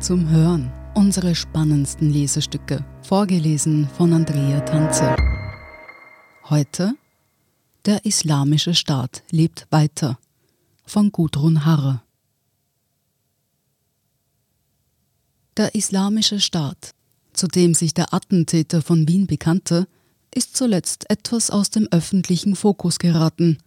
zum Hören. Unsere spannendsten Lesestücke, vorgelesen von Andrea Tanze. Heute Der Islamische Staat lebt weiter von Gudrun Harre. Der Islamische Staat, zu dem sich der Attentäter von Wien bekannte, ist zuletzt etwas aus dem öffentlichen Fokus geraten.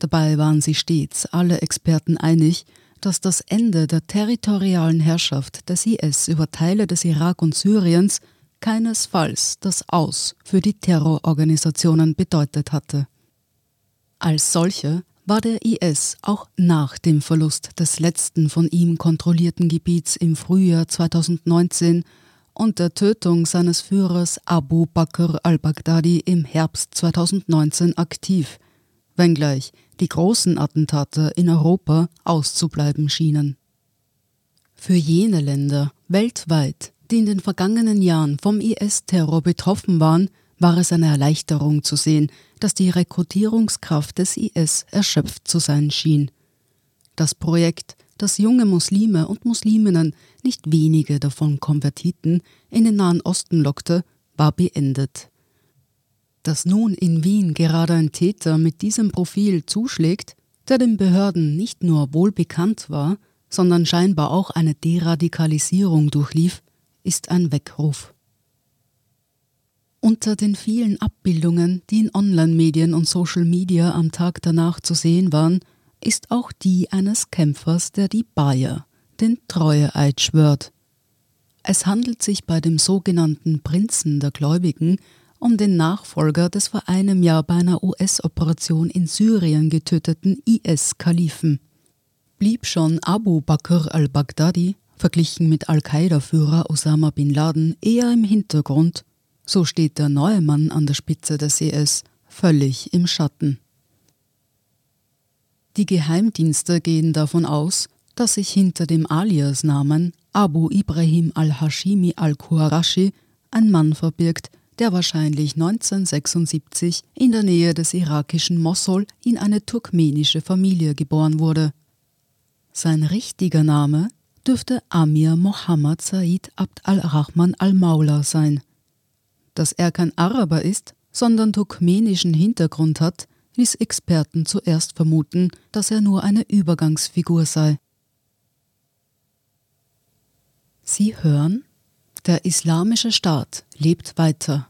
Dabei waren sie stets alle Experten einig, dass das Ende der territorialen Herrschaft des IS über Teile des Irak und Syriens keinesfalls das Aus für die Terrororganisationen bedeutet hatte. Als solche war der IS auch nach dem Verlust des letzten von ihm kontrollierten Gebiets im Frühjahr 2019 und der Tötung seines Führers Abu Bakr al-Baghdadi im Herbst 2019 aktiv, wenngleich die großen Attentate in Europa auszubleiben schienen. Für jene Länder weltweit, die in den vergangenen Jahren vom IS-Terror betroffen waren, war es eine Erleichterung zu sehen, dass die Rekrutierungskraft des IS erschöpft zu sein schien. Das Projekt, das junge Muslime und Musliminnen, nicht wenige davon Konvertiten, in den Nahen Osten lockte, war beendet. Dass nun in Wien gerade ein Täter mit diesem Profil zuschlägt, der den Behörden nicht nur wohl bekannt war, sondern scheinbar auch eine Deradikalisierung durchlief, ist ein Weckruf. Unter den vielen Abbildungen, die in Online-Medien und Social Media am Tag danach zu sehen waren, ist auch die eines Kämpfers, der die Bayer, den Treueeid schwört. Es handelt sich bei dem sogenannten Prinzen der Gläubigen um den Nachfolger des vor einem Jahr bei einer US-Operation in Syrien getöteten IS-Kalifen. Blieb schon Abu Bakr al-Baghdadi, verglichen mit Al-Qaida-Führer Osama bin Laden, eher im Hintergrund, so steht der neue Mann an der Spitze des IS völlig im Schatten. Die Geheimdienste gehen davon aus, dass sich hinter dem Alias-Namen Abu Ibrahim al-Hashimi al-Qurashi ein Mann verbirgt, der wahrscheinlich 1976 in der Nähe des irakischen Mosul in eine turkmenische Familie geboren wurde. Sein richtiger Name dürfte Amir Mohammed Said Abd al-Rahman al-Maula sein. Dass er kein Araber ist, sondern turkmenischen Hintergrund hat, ließ Experten zuerst vermuten, dass er nur eine Übergangsfigur sei. Sie hören, der Islamische Staat lebt weiter.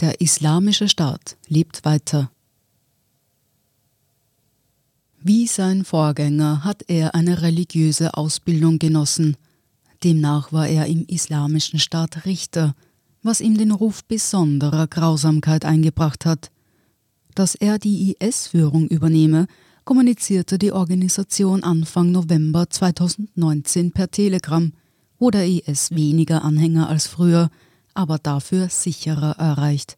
der Islamische Staat lebt weiter. Wie sein Vorgänger hat er eine religiöse Ausbildung genossen. Demnach war er im Islamischen Staat Richter, was ihm den Ruf besonderer Grausamkeit eingebracht hat. Dass er die IS-Führung übernehme, kommunizierte die Organisation Anfang November 2019 per Telegram, wo der IS weniger Anhänger als früher, aber dafür sicherer erreicht.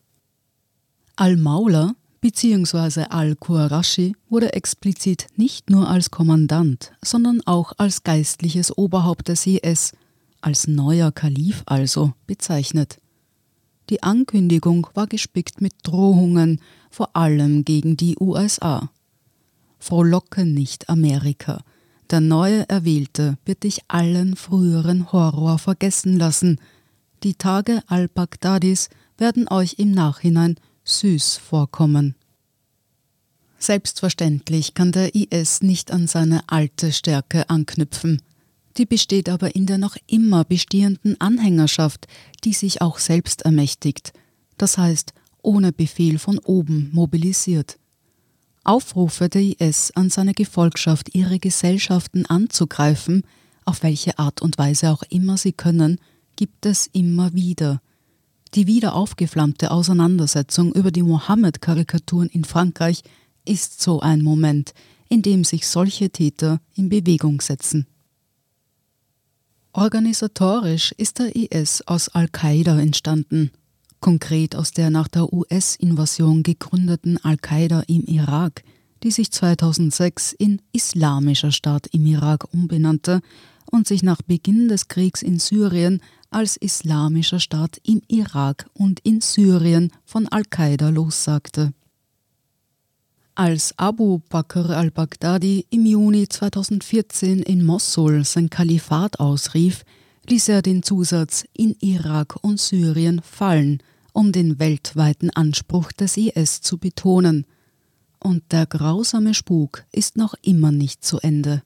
Al-Maula bzw. Al-Qurashi wurde explizit nicht nur als Kommandant, sondern auch als geistliches Oberhaupt des IS, als neuer Kalif also, bezeichnet. Die Ankündigung war gespickt mit Drohungen, vor allem gegen die USA. Frohlocke nicht Amerika. Der neue Erwählte wird dich allen früheren Horror vergessen lassen, die Tage al-Baghdadis werden euch im Nachhinein süß vorkommen. Selbstverständlich kann der IS nicht an seine alte Stärke anknüpfen. Die besteht aber in der noch immer bestehenden Anhängerschaft, die sich auch selbst ermächtigt, das heißt ohne Befehl von oben mobilisiert. Aufrufe der IS an seine Gefolgschaft, ihre Gesellschaften anzugreifen, auf welche Art und Weise auch immer sie können, gibt es immer wieder. Die wieder aufgeflammte Auseinandersetzung über die Mohammed-Karikaturen in Frankreich ist so ein Moment, in dem sich solche Täter in Bewegung setzen. Organisatorisch ist der IS aus Al-Qaida entstanden, konkret aus der nach der US-Invasion gegründeten Al-Qaida im Irak, die sich 2006 in Islamischer Staat im Irak umbenannte und sich nach Beginn des Kriegs in Syrien als Islamischer Staat im Irak und in Syrien von Al-Qaida lossagte. Als Abu Bakr al-Baghdadi im Juni 2014 in Mossul sein Kalifat ausrief, ließ er den Zusatz in Irak und Syrien fallen, um den weltweiten Anspruch des IS zu betonen. Und der grausame Spuk ist noch immer nicht zu Ende.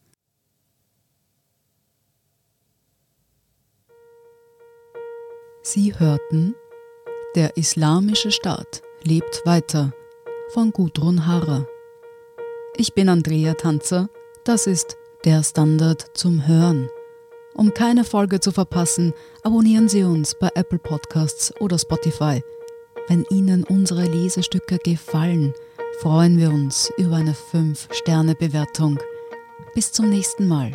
Sie hörten Der Islamische Staat lebt weiter von Gudrun Harrer. Ich bin Andrea Tanzer, das ist der Standard zum Hören. Um keine Folge zu verpassen, abonnieren Sie uns bei Apple Podcasts oder Spotify. Wenn Ihnen unsere Lesestücke gefallen, freuen wir uns über eine 5-Sterne-Bewertung. Bis zum nächsten Mal.